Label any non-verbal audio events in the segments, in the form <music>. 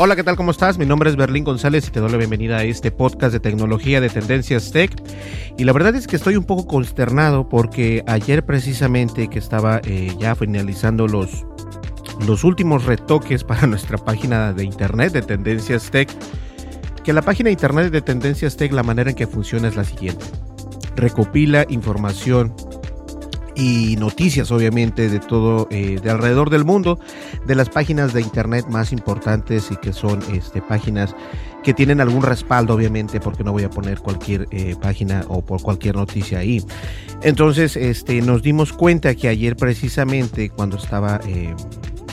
Hola, ¿qué tal? ¿Cómo estás? Mi nombre es Berlín González y te doy la bienvenida a este podcast de tecnología de Tendencias Tech. Y la verdad es que estoy un poco consternado porque ayer precisamente que estaba eh, ya finalizando los, los últimos retoques para <laughs> nuestra página de internet de Tendencias Tech, que la página de internet de Tendencias Tech la manera en que funciona es la siguiente. Recopila información y noticias obviamente de todo eh, de alrededor del mundo de las páginas de internet más importantes y que son este páginas que tienen algún respaldo obviamente porque no voy a poner cualquier eh, página o por cualquier noticia ahí. Entonces este nos dimos cuenta que ayer precisamente cuando estaba eh,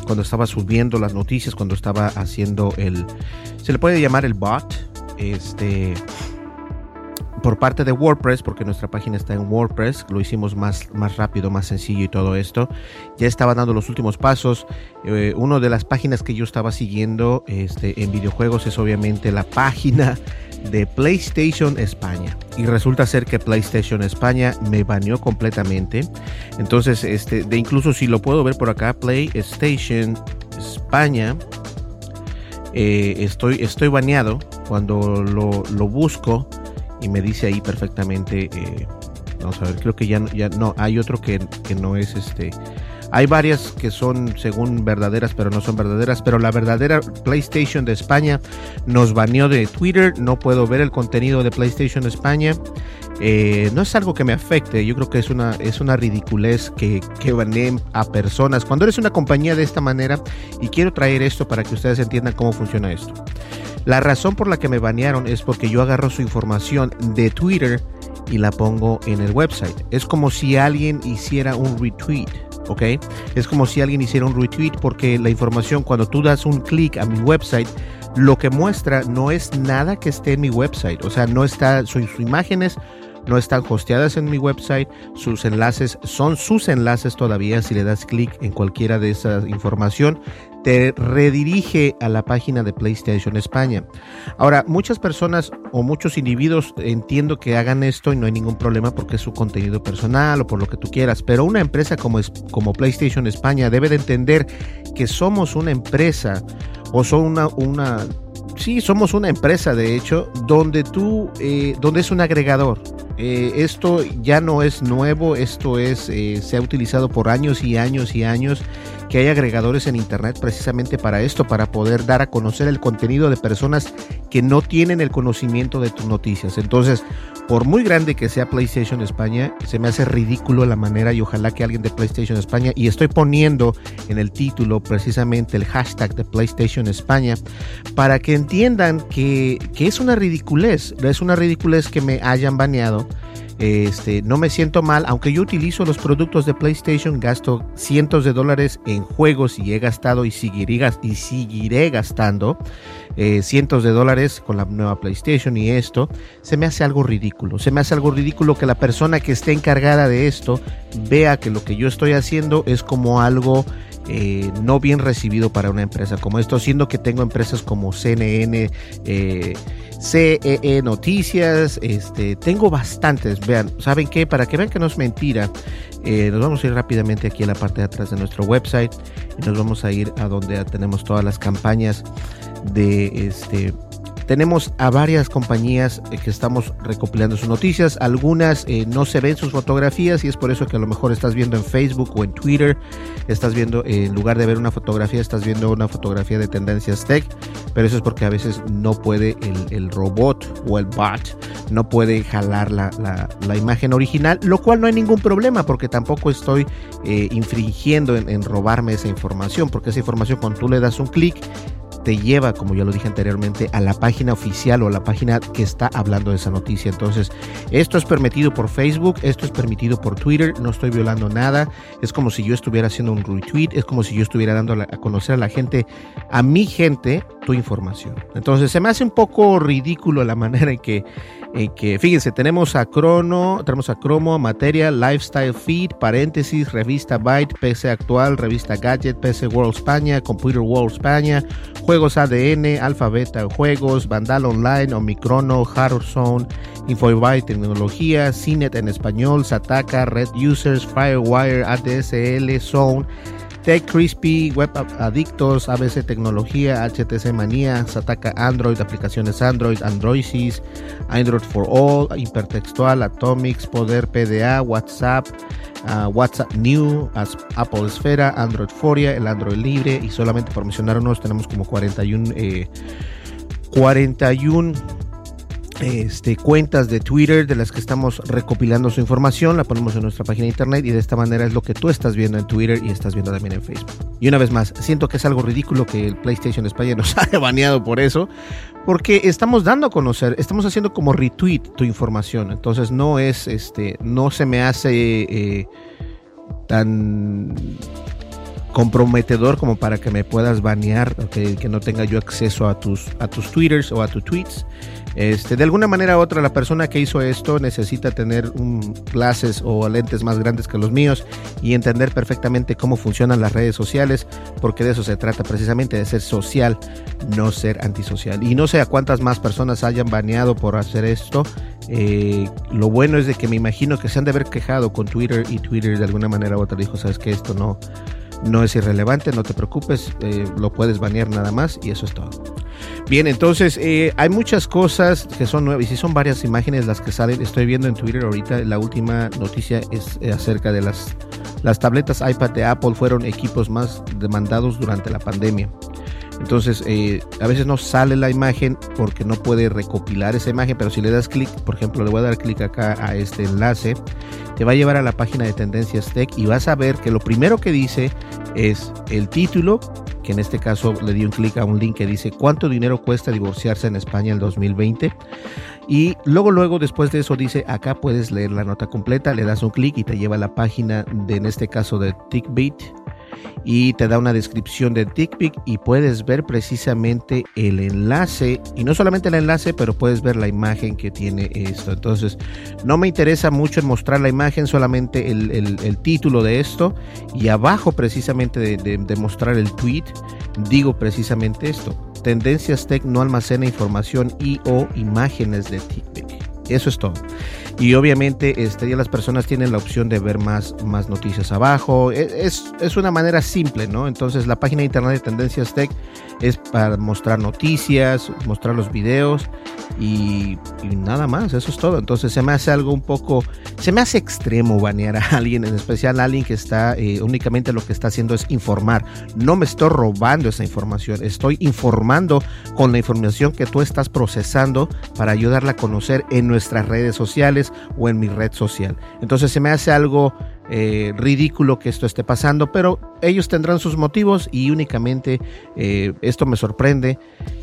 cuando estaba subiendo las noticias cuando estaba haciendo el se le puede llamar el bot este por parte de WordPress, porque nuestra página está en WordPress, lo hicimos más, más rápido, más sencillo y todo esto. Ya estaba dando los últimos pasos. Eh, una de las páginas que yo estaba siguiendo este, en videojuegos es obviamente la página de PlayStation España. Y resulta ser que PlayStation España me baneó completamente. Entonces, este, de incluso si lo puedo ver por acá, PlayStation España. Eh, estoy, estoy baneado cuando lo, lo busco y me dice ahí perfectamente, eh, vamos a ver, creo que ya, ya no, hay otro que, que no es este, hay varias que son según verdaderas, pero no son verdaderas. Pero la verdadera PlayStation de España nos baneó de Twitter. No puedo ver el contenido de PlayStation España. Eh, no es algo que me afecte. Yo creo que es una, es una ridiculez que, que baneen a personas. Cuando eres una compañía de esta manera, y quiero traer esto para que ustedes entiendan cómo funciona esto. La razón por la que me banearon es porque yo agarro su información de Twitter y la pongo en el website. Es como si alguien hiciera un retweet. ¿ok? Es como si alguien hiciera un retweet porque la información cuando tú das un clic a mi website, lo que muestra no es nada que esté en mi website, o sea, no está, sus, imágenes no están hosteadas en mi website, sus enlaces son sus enlaces todavía, si le das clic en cualquiera de esa información, te redirige a la página de PlayStation España. Ahora, muchas personas o muchos individuos entiendo que hagan esto y no hay ningún problema porque es su contenido personal o por lo que tú quieras, pero una empresa como, como PlayStation España debe de entender que somos una empresa o son una, una sí, somos una empresa, de hecho, donde tú, eh, donde es un agregador. Eh, esto ya no es nuevo, esto es, eh, se ha utilizado por años y años y años que hay agregadores en internet precisamente para esto, para poder dar a conocer el contenido de personas que no tienen el conocimiento de tus noticias. Entonces, por muy grande que sea PlayStation España, se me hace ridículo la manera y ojalá que alguien de PlayStation España, y estoy poniendo en el título precisamente el hashtag de PlayStation España, para que entiendan que, que es una ridiculez, es una ridiculez que me hayan baneado. Este, no me siento mal, aunque yo utilizo los productos de PlayStation, gasto cientos de dólares en juegos y he gastado y seguiré, y seguiré gastando eh, cientos de dólares con la nueva PlayStation y esto, se me hace algo ridículo. Se me hace algo ridículo que la persona que esté encargada de esto vea que lo que yo estoy haciendo es como algo eh, no bien recibido para una empresa como esto, siendo que tengo empresas como CNN, eh, CEE Noticias, este, tengo bastantes, vean, ¿saben qué? Para que vean que no es mentira, eh, nos vamos a ir rápidamente aquí a la parte de atrás de nuestro website y nos vamos a ir a donde tenemos todas las campañas de este tenemos a varias compañías eh, que estamos recopilando sus noticias. Algunas eh, no se ven sus fotografías y es por eso que a lo mejor estás viendo en Facebook o en Twitter. Estás viendo, eh, en lugar de ver una fotografía, estás viendo una fotografía de tendencias tech. Pero eso es porque a veces no puede el, robot o el bot, no puede jalar la, imagen original. Lo cual no hay ningún problema porque tampoco estoy infringiendo en, en robarme esa información. Porque esa información cuando tú le das un clic te lleva, como ya lo dije anteriormente, a la página oficial o a la página que está hablando de esa noticia. Entonces, esto es permitido por Facebook, esto es permitido por Twitter, no estoy violando nada. Es como si yo estuviera haciendo un retweet, es como si yo estuviera dando a conocer a la gente, a mi gente, tu información. Entonces, se me hace un poco ridículo la <laughs> manera en que que fíjense, tenemos a Crono, tenemos a Cromo, Materia, Lifestyle Feed, paréntesis, Revista Byte, PC Actual, Revista Gadget, PC World España, Computer World España, Juegos ADN, Alfabeta Juegos, Vandal Online, Omicrono, Zone, Infobyte Tecnología, CINET en español, Sataka, Red Users, Firewire, ADSL, Zone, Tech Crispy, Web Adictos, ABC Tecnología, HTC Manía, Sataka Android, aplicaciones Android, Androidsys, Android for All, Hipertextual, Atomics, Poder PDA, WhatsApp, uh, WhatsApp New, Apple Esfera, Android Foria, el Android Libre y solamente por mencionar unos tenemos como 41 eh, 41 este, cuentas de Twitter de las que estamos recopilando su información, la ponemos en nuestra página de internet y de esta manera es lo que tú estás viendo en Twitter y estás viendo también en Facebook. Y una vez más, siento que es algo ridículo que el PlayStation España nos <laughs> haya baneado por eso, porque estamos dando a conocer, estamos haciendo como retweet tu información, entonces no es, este, no se me hace eh, tan comprometedor como para que me puedas banear, que no tenga yo acceso a tus, a tus twitters o a tus tweets. Este, de alguna manera u otra, la persona que hizo esto necesita tener un, clases o lentes más grandes que los míos y entender perfectamente cómo funcionan las redes sociales, porque de eso se trata precisamente, de ser social, no ser antisocial. Y no sé a cuántas más personas hayan baneado por hacer esto. Eh, lo bueno es de que me imagino que se han de haber quejado con Twitter y Twitter de alguna manera u otra dijo, sabes que esto no, no es irrelevante, no te preocupes, eh, lo puedes banear nada más y eso es todo. Bien, entonces eh, hay muchas cosas que son nuevas y son varias imágenes las que salen. Estoy viendo en Twitter ahorita, la última noticia es eh, acerca de las, las tabletas iPad de Apple fueron equipos más demandados durante la pandemia. Entonces, eh, a veces no sale la imagen porque no puede recopilar esa imagen, pero si le das clic, por ejemplo, le voy a dar clic acá a este enlace, te va a llevar a la página de Tendencias Tech y vas a ver que lo primero que dice es el título, que en este caso le di un clic a un link que dice cuánto dinero cuesta divorciarse en España en 2020. Y luego, luego, después de eso dice, acá puedes leer la nota completa, le das un clic y te lleva a la página de, en este caso, de TickBeat y te da una descripción de TickPic y puedes ver precisamente el enlace y no solamente el enlace pero puedes ver la imagen que tiene esto. Entonces no me interesa mucho en mostrar la imagen solamente el, título de esto y abajo precisamente de, mostrar el tweet digo precisamente esto Tendencias Tech no almacena información y o imágenes de TickPic eso es todo y obviamente este, ya las personas tienen la opción de ver más, más noticias abajo. E, es, es, una manera simple, ¿no? Entonces la página de internet de Tendencias Tech es para mostrar noticias, mostrar los videos y, nada más, eso es todo. Entonces se me hace algo un poco, se me hace extremo banear a <laughs> alguien, en especial a alguien que está eh, únicamente lo que está haciendo es informar. No me estoy robando esa información, estoy informando con la información que tú estás procesando para ayudarla a conocer en nuestras redes sociales o en mi red social. Entonces se me hace algo eh, ridículo que esto esté pasando, pero ellos tendrán sus motivos y únicamente eh, esto me sorprende,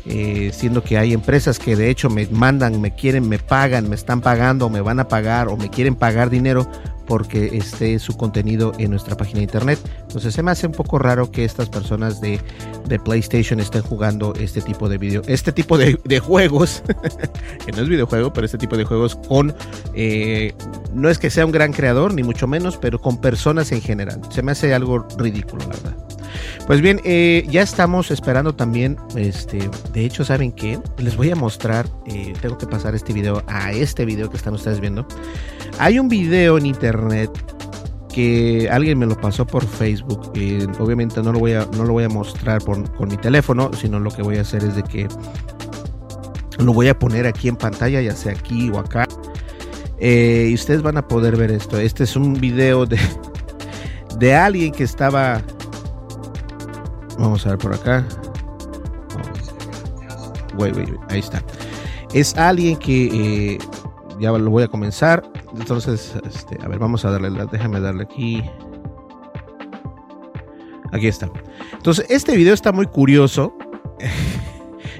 eh, siendo que hay empresas que de hecho me mandan, me quieren, me pagan, me están pagando, me van a pagar o me quieren pagar dinero porque esté su contenido en nuestra página de internet. Entonces se me hace un poco raro que estas personas de, PlayStation estén jugando este tipo de video, este tipo de, juegos, <laughs> que no es videojuego, pero este tipo de juegos con, eh, no es que sea un gran creador, ni mucho menos, pero con personas en general. Se me hace algo ridículo, Pues bien, eh, ya estamos esperando también, este, de hecho, ¿saben qué? Les voy a mostrar, eh, tengo que pasar este video a este video que están ustedes viendo. Hay un video en internet que alguien me lo pasó por Facebook. Eh, obviamente no lo voy a, no lo voy a mostrar con mi teléfono, sino lo que voy a hacer es de que lo voy a poner aquí en pantalla, ya sea aquí o acá. Y ustedes van a poder ver esto. Este es un video de, de alguien que estaba. Vamos a ver por acá. Wait, wait, ahí está. Es alguien que eh, ya lo voy a comenzar. Entonces, este, a ver, vamos a darle, déjame darle aquí. Aquí está. Entonces, este video está muy curioso.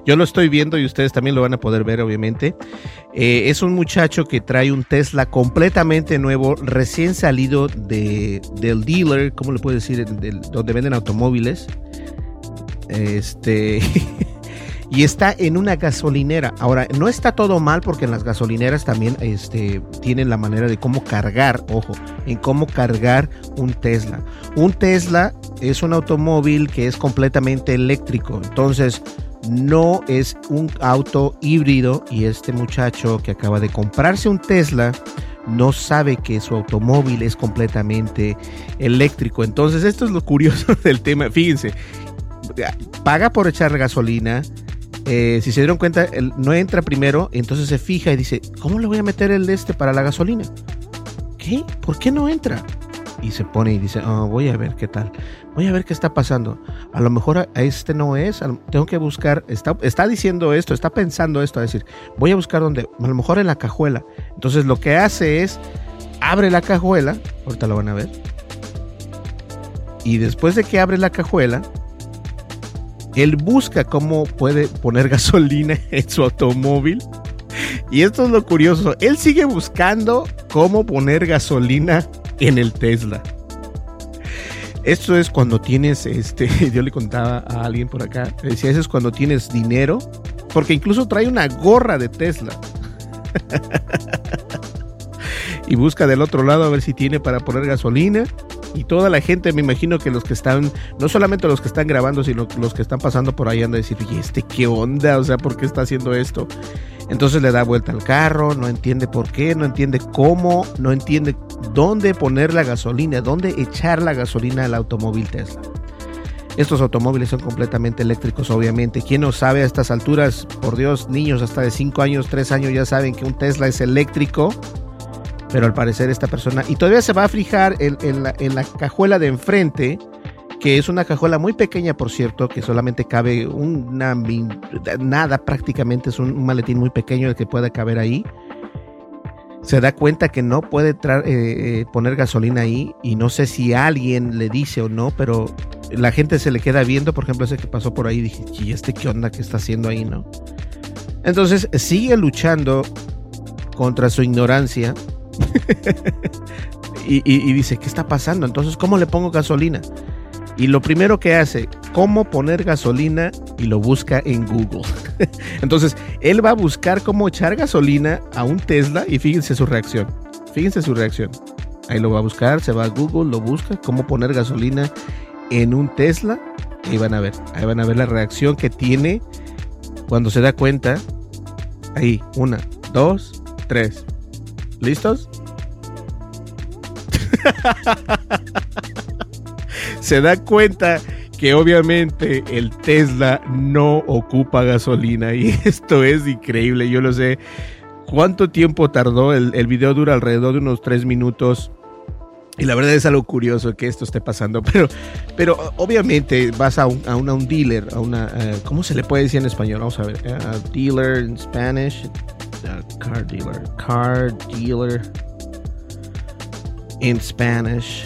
Yo lo estoy viendo y ustedes también lo van a poder ver, obviamente. Eh, es un muchacho que trae un Tesla completamente nuevo, recién salido de, del dealer, ¿cómo le puedo decir? Donde venden automóviles. Este. <laughs> y está en una gasolinera. Ahora, no está todo mal porque en las gasolineras también este, tienen la manera de cómo cargar, ojo, en cómo cargar un Tesla. Un Tesla es un automóvil que es completamente eléctrico. Entonces, no es un auto híbrido y este muchacho que acaba de comprarse un Tesla no sabe que su automóvil es completamente eléctrico. Entonces esto es lo curioso <laughs> del tema. Fíjense, paga por echar gasolina. Eh, si se dieron cuenta, no entra primero, entonces se fija y dice, ¿cómo le voy a meter el de este para la gasolina? ¿Qué? ¿Por qué no entra? y se pone y dice, oh, voy a ver qué tal, voy a ver qué está pasando. A lo mejor a este no es, tengo que buscar, está, diciendo esto, está pensando esto, decir, voy a buscar donde, a lo mejor en la cajuela. Entonces lo que hace es, abre la cajuela, ahorita lo van a ver, y después de que abre la cajuela, él busca cómo puede poner <laughs> gasolina en su automóvil. Y esto es lo curioso, él sigue buscando cómo poner gasolina en el Tesla. Esto es cuando tienes, este, <laughs> yo le contaba a alguien por acá, decía, eso es cuando tienes dinero, porque incluso trae una gorra de Tesla. <laughs> y busca del otro lado a ver si tiene para poner gasolina. Y toda la gente, me imagino que los que están, no solamente los que están grabando, sino los que están pasando por ahí andan a decir, oye, este qué onda, o sea, ¿por qué está haciendo esto? Entonces le da vuelta al carro, no entiende por qué, no entiende cómo, no entiende dónde poner la gasolina, dónde echar la gasolina al automóvil Tesla. Estos automóviles son completamente eléctricos, obviamente. ¿Quién no sabe a estas alturas? Por Dios, niños hasta de 5 años, 3 años ya saben que un Tesla es eléctrico. Pero al parecer esta persona... Y todavía se va a fijar en, la, en la cajuela de enfrente que es una cajuela muy pequeña, por cierto, que solamente cabe una nada prácticamente, es un, maletín muy pequeño el que pueda caber ahí. Se da cuenta que no puede eh, eh, poner gasolina ahí y no sé si alguien le dice o no, pero la gente se le queda viendo, por ejemplo, ese que pasó por ahí, dije, ¿y este qué onda que está haciendo ahí, no? Entonces sigue luchando contra su ignorancia <laughs> y, y dice, ¿qué está pasando? Entonces, ¿cómo le pongo gasolina? Y lo primero que hace, cómo poner gasolina y lo busca en Google. <laughs> Entonces, él va a buscar cómo echar gasolina a un Tesla y fíjense su reacción. Fíjense su reacción. Ahí lo va a buscar, se va a Google, lo busca, cómo poner gasolina en un Tesla. Y van a ver, ahí van a ver la reacción que tiene cuando se da cuenta. Ahí, una, dos, tres. ¿Listos? <laughs> se da cuenta que obviamente el Tesla no ocupa gasolina y <laughs> esto es increíble, yo lo sé. ¿Cuánto tiempo tardó? El, video dura alrededor de unos tres minutos. Y la verdad es algo curioso que esto esté pasando, <laughs> pero, pero obviamente vas a un, a un dealer, a una, uh, ¿cómo se le puede decir en español? Vamos a ver, uh, dealer en Spanish, car dealer, car dealer in Spanish,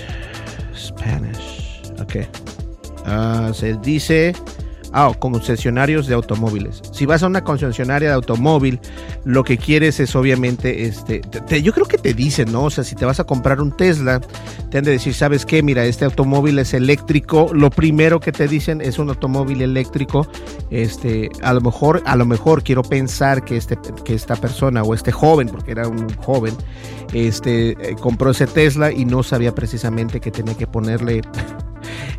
Spanish. Ok. Uh, se dice Ah, concesionarios de automóviles. Si vas a una concesionaria de automóvil, lo que quieres es obviamente, este, yo creo que te dicen, ¿no? O sea, si te vas a comprar un Tesla, te han de decir, ¿sabes qué? Mira, este automóvil es eléctrico. Lo primero que te dicen es un automóvil eléctrico. Este, a lo mejor, a lo mejor quiero pensar que este, que esta persona o este joven, porque era un joven, este, eh, compró ese Tesla y no sabía precisamente que tenía que ponerle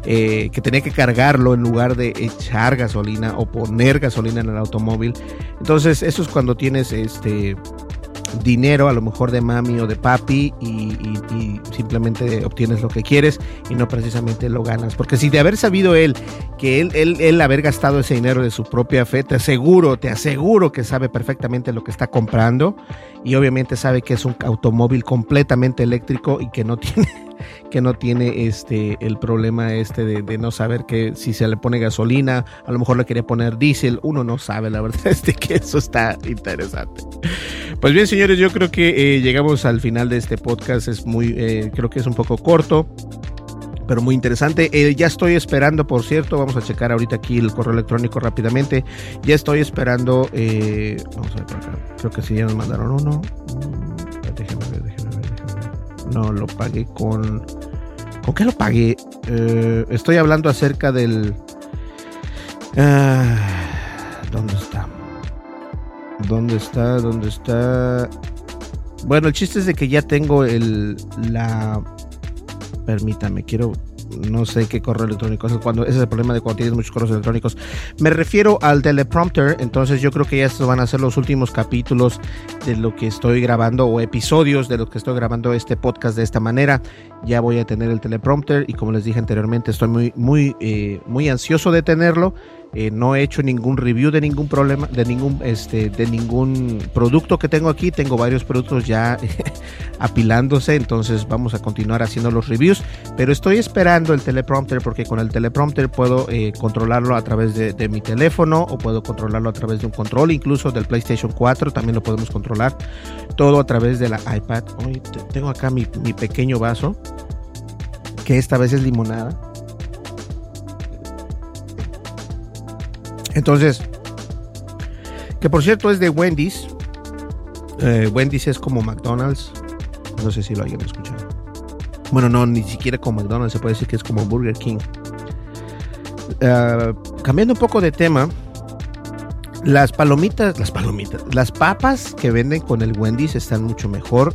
eh, que tenía que cargarlo en lugar de echar gasolina o poner gasolina en el automóvil. Entonces, eso es cuando tienes este dinero a lo mejor de mami o de papi y, simplemente obtienes lo que quieres y no precisamente lo ganas. Porque si de haber sabido él que él, él, él haber gastado ese dinero de su propia fe, te aseguro, te aseguro que sabe perfectamente lo que está comprando y obviamente sabe que es un automóvil completamente eléctrico y que no <laughs> tiene que no tiene este el problema este de, no saber que si se le pone gasolina, a lo mejor le quiere poner diésel, uno no sabe, la verdad <laughs> es que eso está interesante. Pues bien, señores, yo creo que eh, llegamos al final de este podcast, es muy, eh, creo que es un poco corto pero muy interesante. Eh, ya estoy esperando, por cierto, vamos a checar ahorita aquí el correo electrónico rápidamente. Ya estoy esperando, vamos a ver acá. Creo que sí ya nos mandaron uno. Mm, déjenme ver, déjenme ver, déjenme. No, lo pagué con. ¿Con qué lo pagué? Eh, estoy hablando acerca del... Ah, ¿Dónde está? ¿Dónde está? ¿Dónde está? Bueno, el chiste es de que ya tengo el... La... Permítame, quiero no sé qué correo electrónico es cuando ese es el problema de cuando tienes muchos correos electrónicos. Me refiero al teleprompter, entonces yo creo que ya estos van a ser los últimos capítulos de lo que estoy grabando o episodios de lo que estoy grabando este podcast de esta manera. Ya voy a tener el teleprompter y como les dije anteriormente, estoy muy muy eh, muy ansioso de tenerlo eh, no he hecho ningún review de ningún problema, de ningún, este, de ningún producto que tengo aquí. Tengo varios productos ya <laughs> apilándose, entonces vamos a continuar haciendo los reviews. Pero estoy esperando el teleprompter porque con el teleprompter puedo eh, controlarlo a través de, mi teléfono o puedo controlarlo a través de un control, incluso del PlayStation 4 también lo podemos controlar. Todo a través de la iPad. Tengo acá mi, mi pequeño vaso, que esta vez es limonada Entonces, que por cierto es de Wendy's. Eh, Wendy's es como McDonald's. No sé si lo hayan escuchado. Bueno, no, ni siquiera como McDonald's. Se puede decir que es como Burger King. Eh, cambiando un poco de tema. Las palomitas, las palomitas, las papas que venden con el Wendy's están mucho mejor.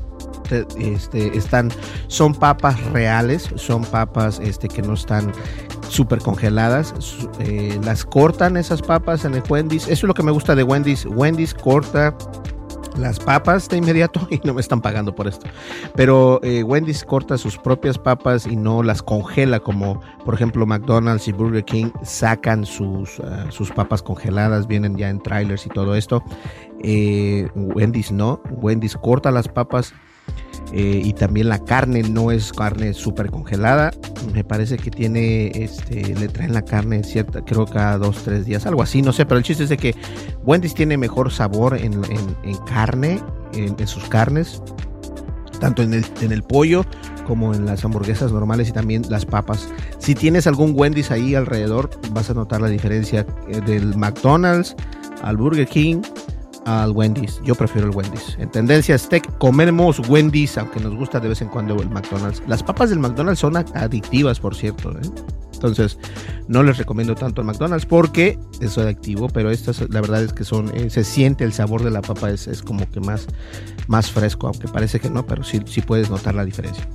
Este, están, son papas reales, son papas este, que no están súper congeladas. Eh, las cortan esas papas en el Wendy's. Eso es lo que me gusta de Wendy's. Wendy's corta las papas de inmediato <laughs> y no me están pagando por esto. Pero eh, Wendy's corta sus propias papas y no las congela como por ejemplo McDonald's y Burger King sacan sus, ah, sus papas congeladas, vienen ya en trailers y todo esto. Eh, Wendy's no, Wendy's corta las papas eh, y también la carne no es carne súper congelada. Me parece que tiene, este, le traen la carne cierta, creo cada dos, tres días, algo así, no sé, pero el chiste es de que Wendy's tiene mejor sabor en, carne, en, sus carnes, tanto en el, en el pollo como en las hamburguesas normales y también las papas. Si tienes algún Wendy's ahí alrededor, vas a notar la diferencia eh, del McDonald's al Burger King al Wendy's. Yo prefiero el Wendy's. En tendencia steak comemos Wendy's, aunque nos gusta de vez en cuando el McDonald's. Las papas del McDonald's son adictivas, por cierto. ¿eh? Entonces, no les recomiendo tanto el McDonald's porque es adictivo, pero estas, la verdad es que son, eh, se siente el sabor de la papa, es, es, como que más, más fresco, aunque parece que no, pero sí, sí puedes notar la diferencia.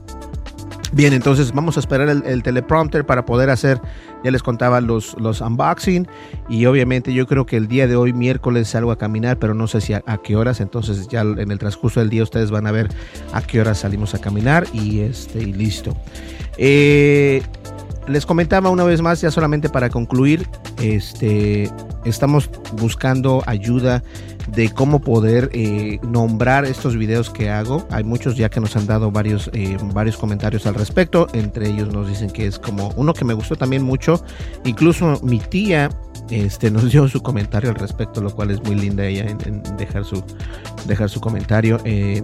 Bien, entonces vamos a esperar el, teleprompter para poder hacer, ya les contaba los, los unboxing y obviamente yo creo que el día de hoy miércoles salgo a caminar, pero no sé si a, qué horas, entonces ya en el transcurso del día ustedes van a ver a qué horas salimos a caminar y, este, y listo. Eh, les comentaba una vez más, ya solamente para concluir, este, estamos buscando ayuda de cómo poder eh, nombrar estos videos que hago. Hay muchos ya que nos han dado varios, eh, varios comentarios al respecto. Entre ellos nos dicen que es como uno que me gustó también mucho. Incluso mi tía este, <laughs> nos dio su comentario al respecto, lo cual es muy linda ella en, dejar, su, dejar su comentario. Eh,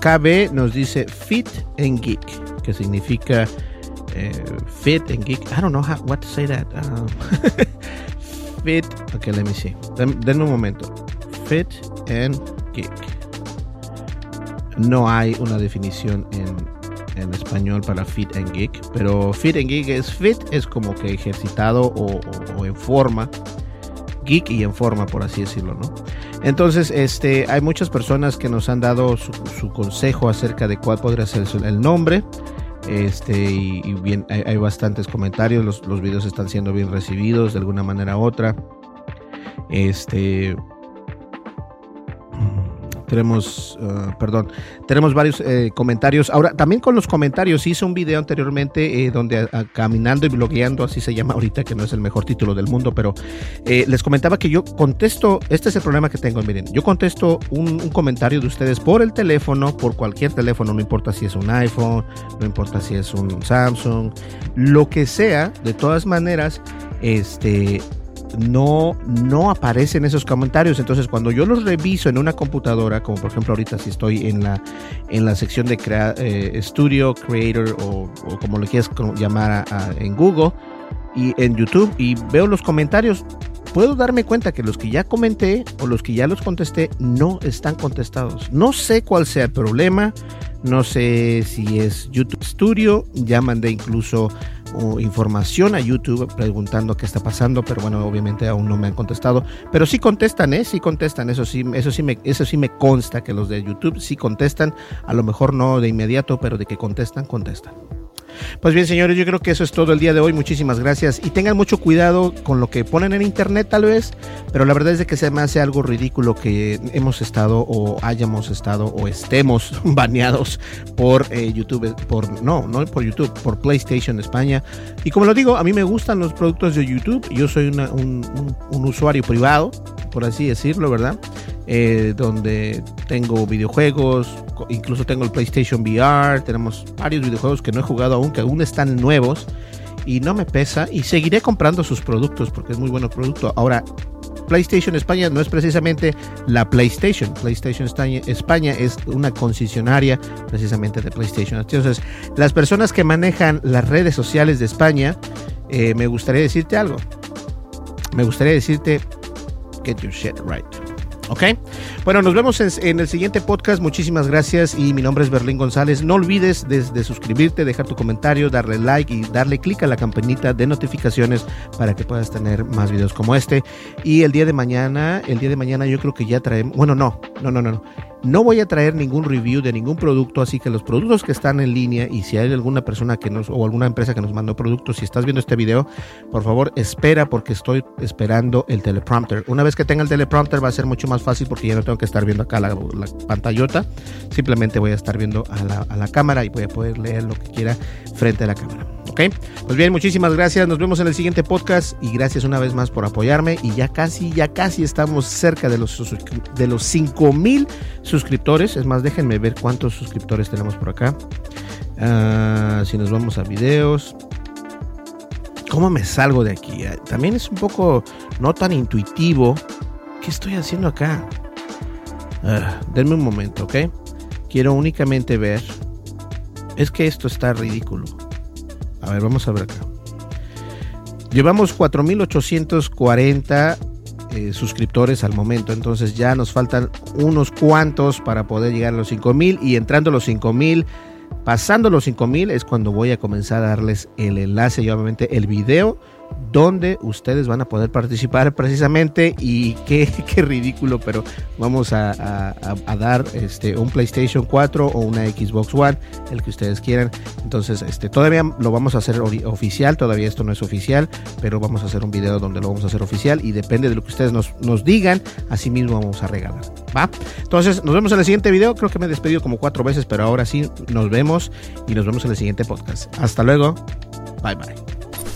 KB nos dice Fit and Geek, que significa Fit and Geek. I don't know how, what to say that. Um, <laughs> fit. Ok, let me see. denme un momento. Fit and Geek. No hay una definición en, en, español para fit and geek, pero fit and geek es fit, es como que ejercitado o, en forma. Geek y en forma, por así decirlo, ¿no? Entonces, este, hay muchas personas que nos han dado su, su consejo acerca de cuál podría ser el nombre. Este, y, bien, hay, bastantes comentarios, los, los videos están siendo bien recibidos de alguna manera u otra. Este, tenemos, uh, perdón, tenemos varios eh, comentarios. Ahora, también con los comentarios, hice un video anteriormente eh, donde caminando y blogueando, así se llama ahorita, que no es el mejor título del mundo, pero eh, les comentaba que yo contesto, este es el problema que tengo, miren, yo contesto un, comentario de ustedes por el teléfono, por cualquier teléfono, no importa si es un iPhone, no importa si es un Samsung, lo que sea, de todas maneras, este no, no aparecen esos comentarios. Entonces, cuando yo los reviso en una computadora, como por ejemplo ahorita si estoy en la, en la sección de crea, eh, Studio, Creator o, como lo quieras llamar en Google y en YouTube y veo los comentarios, puedo darme cuenta que los que ya comenté o los que ya los contesté no están contestados. No sé cuál sea el problema, no sé si es YouTube Studio, ya mandé incluso información a YouTube preguntando qué está pasando, pero bueno, obviamente aún no me han contestado. Pero sí contestan, ¿eh? Sí contestan, eso sí, eso sí me, eso sí me consta que los de YouTube sí contestan, a lo mejor no de inmediato, pero de que contestan, contestan. Pues bien, señores, yo creo que eso es todo el día de hoy. Muchísimas gracias. Y tengan mucho cuidado con lo que ponen en internet, tal vez. Pero la verdad es de que se me hace algo ridículo que hemos estado o hayamos estado o estemos <laughs> baneados por eh, YouTube. Por, no, no por YouTube, por PlayStation España. Y como lo digo, a mí me gustan los productos de YouTube. Yo soy un, un usuario privado, por así decirlo, ¿verdad? Eh, donde tengo videojuegos, incluso tengo el PlayStation VR, tenemos varios videojuegos que no he jugado aún, que aún están nuevos y no me pesa y seguiré comprando sus productos porque es muy bueno producto. Ahora, PlayStation España no es precisamente la PlayStation. PlayStation España es una concesionaria precisamente de PlayStation. Entonces, las personas que manejan las redes sociales de España, eh, me gustaría decirte algo. Me gustaría decirte, get your shit right. ¿Ok? Bueno, nos vemos en, el siguiente podcast. Muchísimas gracias y mi nombre es Berlín González. No olvides de, suscribirte, dejar tu comentario, darle like y darle clic a la campanita de notificaciones para que puedas tener más videos como este. Y el día de mañana, el día de mañana yo creo que ya traemos, bueno, no, no, no, no. No voy a traer ningún review de ningún producto, así que los productos que están en línea y si hay alguna persona que nos o alguna empresa que nos mandó productos, si estás viendo este video, por favor espera porque estoy esperando el teleprompter. Una vez que tenga el teleprompter va a ser mucho más fácil porque ya no tengo que estar viendo acá la, la pantallota, simplemente voy a estar viendo a la, a la cámara y voy a poder leer lo que quiera frente a la cámara. ¿Ok? Pues bien, muchísimas gracias. Nos vemos en el siguiente podcast y gracias una vez más por apoyarme. Y ya casi, ya casi estamos cerca de los, de los 5 mil suscriptores. Es más, déjenme ver cuántos suscriptores tenemos por acá. Ah, si nos vamos a videos. ¿Cómo me salgo de aquí? Ah, también es un poco no tan intuitivo. ¿Qué estoy haciendo acá? Uh, denme un momento, ¿ok? Quiero únicamente ver. Es que esto está ridículo. A ver, vamos a ver acá. Llevamos 4840 eh, suscriptores al momento, entonces ya nos faltan unos cuantos para poder llegar a los 5000 y entrando a los 5000, pasando los 5000 es cuando voy a comenzar a darles el enlace y obviamente el video donde ustedes van a poder participar precisamente y qué, <laughs> qué ridículo, pero vamos a, dar este, un PlayStation 4 o una Xbox One, el que ustedes quieran. Entonces, este, todavía lo vamos a hacer oficial, todavía esto no es oficial, pero vamos a hacer un video donde lo vamos a hacer oficial y depende de lo que ustedes nos, nos digan, así mismo vamos a regalar. ¿Va? Entonces, nos vemos en el siguiente video. Creo que me he despedido como cuatro veces, pero ahora sí nos vemos y nos vemos en el siguiente podcast. Hasta luego. Bye bye.